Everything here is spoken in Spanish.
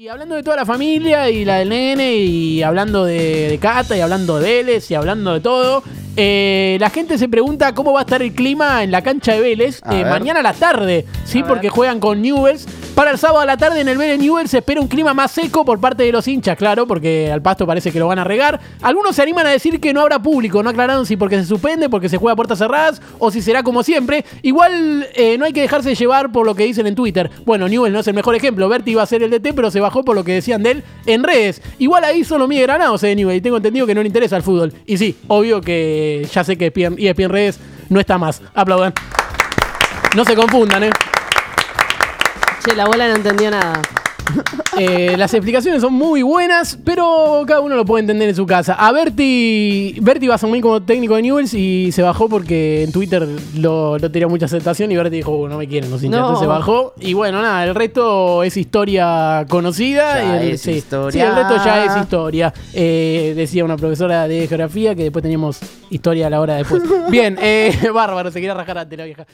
Y hablando de toda la familia y la del nene, y hablando de, de Cata, y hablando de Vélez, y hablando de todo, eh, la gente se pregunta cómo va a estar el clima en la cancha de Vélez A eh, ver. mañana a la tarde, ¿sí? A ver. Porque juegan con Newells. Para el sábado a la tarde en el Vélez Newells se espera un clima más seco por parte de los hinchas, claro, porque al pasto parece que lo van a regar. Algunos se animan a decir que no habrá público, no aclararon si porque se suspende, porque se juega a puertas cerradas, o si será como siempre. Igual eh, no hay que dejarse llevar por lo que dicen en Twitter. Bueno, Newell no es el mejor ejemplo. Berti iba a ser el DT, pero se bajó por lo que decían de él en redes. Igual ahí solo mide granados eh, Newell, y tengo entendido que no le interesa el fútbol. Y sí, obvio que ya sé que ESPN, ESPN redes no está más. Aplaudan. No se confundan, ¿eh? Che, la abuela no entendió nada. Eh, las explicaciones son muy buenas, pero cada uno lo puede entender en su casa. A Berti, Berti va a asumir como técnico de Newells y se bajó porque en Twitter lo, lo tenía mucha aceptación y Berti dijo, "Uh, no me quieren los hinchas, No. entonces se bajó. Y bueno, nada, el resto es historia conocida. Ya y el, es sí, historia. sí, el resto ya es historia. Eh, decía una profesora de geografía que después teníamos historia a la hora después. Bien, eh, bárbaro, se quería rajar ante la vieja.